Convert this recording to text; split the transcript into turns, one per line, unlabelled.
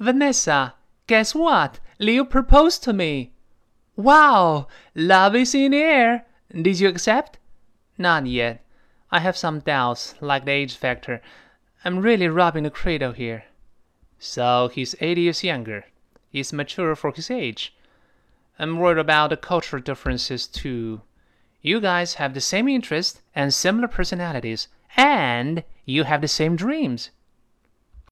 Vanessa, guess what? Leo proposed to me. Wow, love is in the air. Did you accept? Not yet. I have some doubts, like the age factor. I'm really robbing the cradle here. So he's eight years younger. He's mature for his age. I'm worried about the cultural differences too. You guys have the same interests and similar personalities, and you have the same dreams.